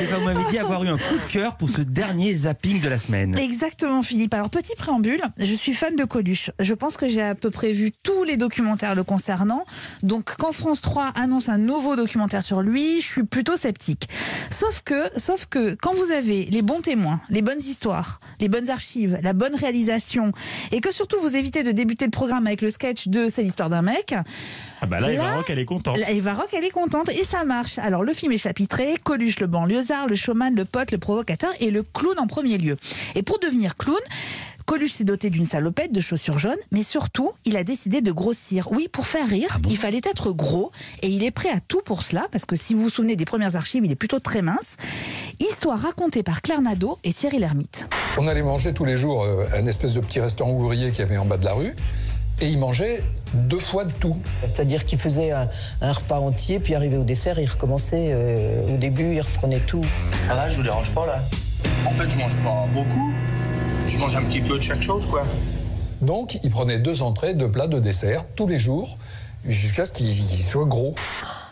Et ben, vous m'avez dit avoir eu un coup de cœur pour ce dernier zapping de la semaine. Exactement, Philippe. Alors, petit préambule, je suis fan de Coluche. Je pense que j'ai à peu près vu tous les documentaires le concernant. Donc, quand France 3 annonce un nouveau documentaire sur lui, je suis plutôt sceptique. Sauf que, sauf que, quand vous avez les bons témoins, les bonnes histoires, les bonnes archives, la bonne réalisation, et que surtout vous évitez de débuter le programme avec le sketch de C'est l'histoire d'un mec. Ah bah là, Eva Là, Rock, elle est contente. Là, Eva Rock, elle est contente et ça marche. Alors, le film est chapitré Coluche, le banlieusard, le showman, le pote, le provocateur et le clown en premier lieu. Et pour devenir clown, Coluche s'est doté d'une salopette, de chaussures jaunes, mais surtout, il a décidé de grossir. Oui, pour faire rire, il fallait être gros et il est prêt à tout pour cela, parce que si vous vous souvenez des premières archives, il est plutôt très mince. Histoire racontée par Claire Nadeau et Thierry Lhermitte. On allait manger tous les jours euh, à un espèce de petit restaurant ouvrier qu'il y avait en bas de la rue. Et il mangeait deux fois de tout. C'est-à-dire qu'il faisait un, un repas entier, puis arrivé au dessert, il recommençait. euh, au début, il reprenait tout. Ça va, je vous dérange pas là? En fait, je mange pas beaucoup. Je mange un petit peu de chaque chose, quoi. Donc, il prenait deux entrées, deux plats, deux desserts, tous les jours, jusqu'à ce qu'il qu'il soit gros.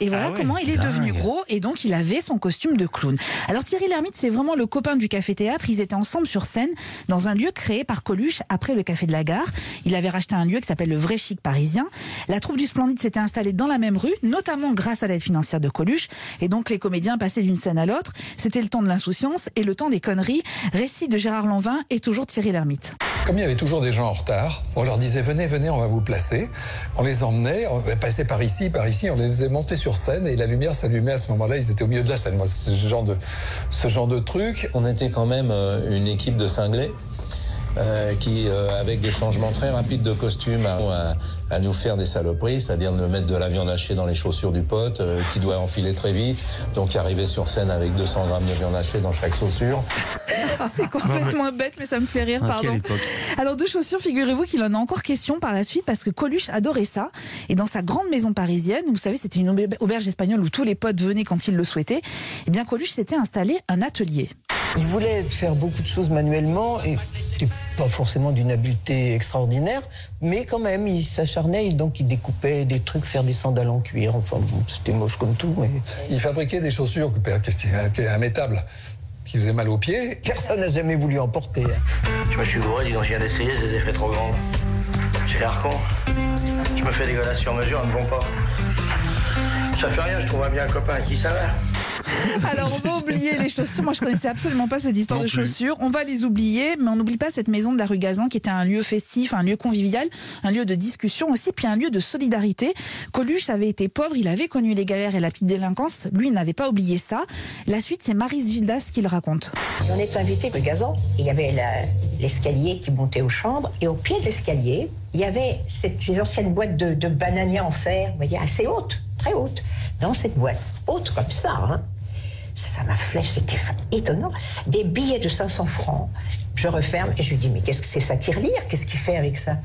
Et voilà Ah ouais, comment il est dingue. devenu gros et donc il avait son costume de clown. Alors Thierry Lhermitte, c'est vraiment le copain du Café Théâtre. Ils étaient ensemble sur scène dans un lieu créé par Coluche après le Café de la Gare. Il avait racheté un lieu qui s'appelle le Vrai Chic Parisien. La troupe du Splendide s'était installée dans la même rue, notamment grâce à l'aide financière de Coluche. Et donc les comédiens passaient d'une scène à l'autre. C'était le temps de l'insouciance et le temps des conneries. Récit de Gérard Lanvin et toujours Thierry Lhermitte. Comme il y avait toujours des gens en retard, on leur disait venez, venez, on va vous placer. On les emmenait, on passait par ici, par ici, on les faisait monter sur scène et la lumière s'allumait à ce moment-là. Ils étaient au milieu de la scène. Ce genre de, ce genre de truc. On était quand même euh, une équipe de cinglés euh, qui, euh, avec des changements très rapides de costume, à, nous faire des saloperies, c'est-à-dire de mettre de la viande hachée dans les chaussures du pote, qui doit enfiler très vite, donc arriver sur scène avec 200 grammes de viande hachée dans chaque chaussure. C'est complètement bête, mais ça me fait rire, Ah, pardon. Alors de chaussures, figurez-vous qu'il en a encore question par la suite parce que Coluche adorait ça. Et dans sa grande maison parisienne, vous savez, c'était une aube- auberge espagnole où tous les potes venaient quand ils le souhaitaient. Eh bien, Coluche s'était installé un atelier. Il voulait faire beaucoup de choses manuellement, et pas forcément d'une habileté extraordinaire, mais quand même, il s'acharnait, et donc il découpait des trucs, faire des sandales en cuir. Enfin, bon, c'était moche comme tout, mais Il fabriquait des chaussures qui étaient immétables, qui faisaient mal aux pieds. personne n'a jamais voulu en porter. Je me suis bourré, dis donc, viens d'essayer, je les ai fait trop grandes. J'ai l'air con. Je me fais dégueulasse sur mesure, elles me vont pas. Ça fait rien, je bien un copain à qui ça va. Alors on va oublier les chaussures. Moi je connaissais absolument pas cette histoire Non de plus. chaussures. On va les oublier, mais on n'oublie pas cette maison de la rue Gazan qui était un lieu festif, un lieu convivial, un lieu de discussion aussi, puis un lieu de solidarité. Coluche avait été pauvre, il avait connu les galères et la petite délinquance. Lui il n'avait pas oublié ça. La suite c'est Marise Gildas qui le raconte. On est invité rue Gazan. Il y avait l'escalier qui montait aux chambres. Et au pied de l'escalier, il y avait cette, les anciennes boîtes de, de bananiers en fer, vous voyez, assez hautes, très hautes. Dans cette boîte, haute comme ça, hein, ça m'a flèche, c'était étonnant. Des billets de 500 francs. Je referme et je lui dis, mais qu'est-ce que c'est ça tire-lire? Qu'est-ce qu'il fait avec ça?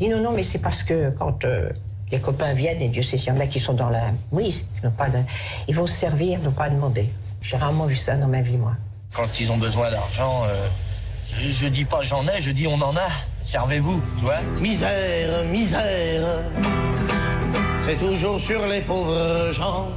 Il dit, non, non, mais c'est parce que quand euh, les copains viennent, et Dieu sait s'il y en a qui sont dans la... Oui, ils, n'ont pas de- ils vont se servir, ils n'ont pas à demander. J'ai rarement vu ça dans ma vie, moi. Quand ils ont besoin d'argent, euh, je, je dis pas j'en ai, je dis on en a. Servez-vous, tu vois. Misère, misère, c'est toujours sur les pauvres gens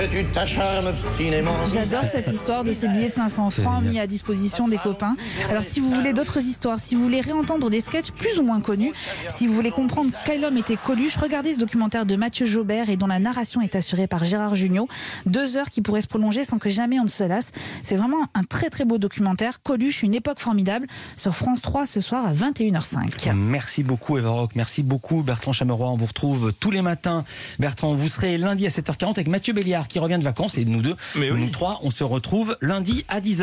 que tu t'acharnes obstinément. J'adore cette histoire de ces billets de 500 francs mis à disposition des copains. Alors si vous voulez d'autres histoires, si vous voulez réentendre des sketchs plus ou moins connus, si vous voulez comprendre quel homme était Coluche, regardez ce documentaire de Mathieu Jaubert et dont la narration est assurée par Gérard Jugnot. Deux heures qui pourraient se prolonger sans que jamais on ne se lasse. C'est vraiment un très très beau documentaire. Coluche, une époque formidable sur France 3 ce soir à 21h05. Merci beaucoup Eva Rock, merci beaucoup Bertrand Chameroy. On vous retrouve tous les matins. Bertrand, vous serez lundi à 7h40 avec Mathieu Béliard qui revient de vacances et nous deux, Mais oui. nous trois, on se retrouve lundi à 10h.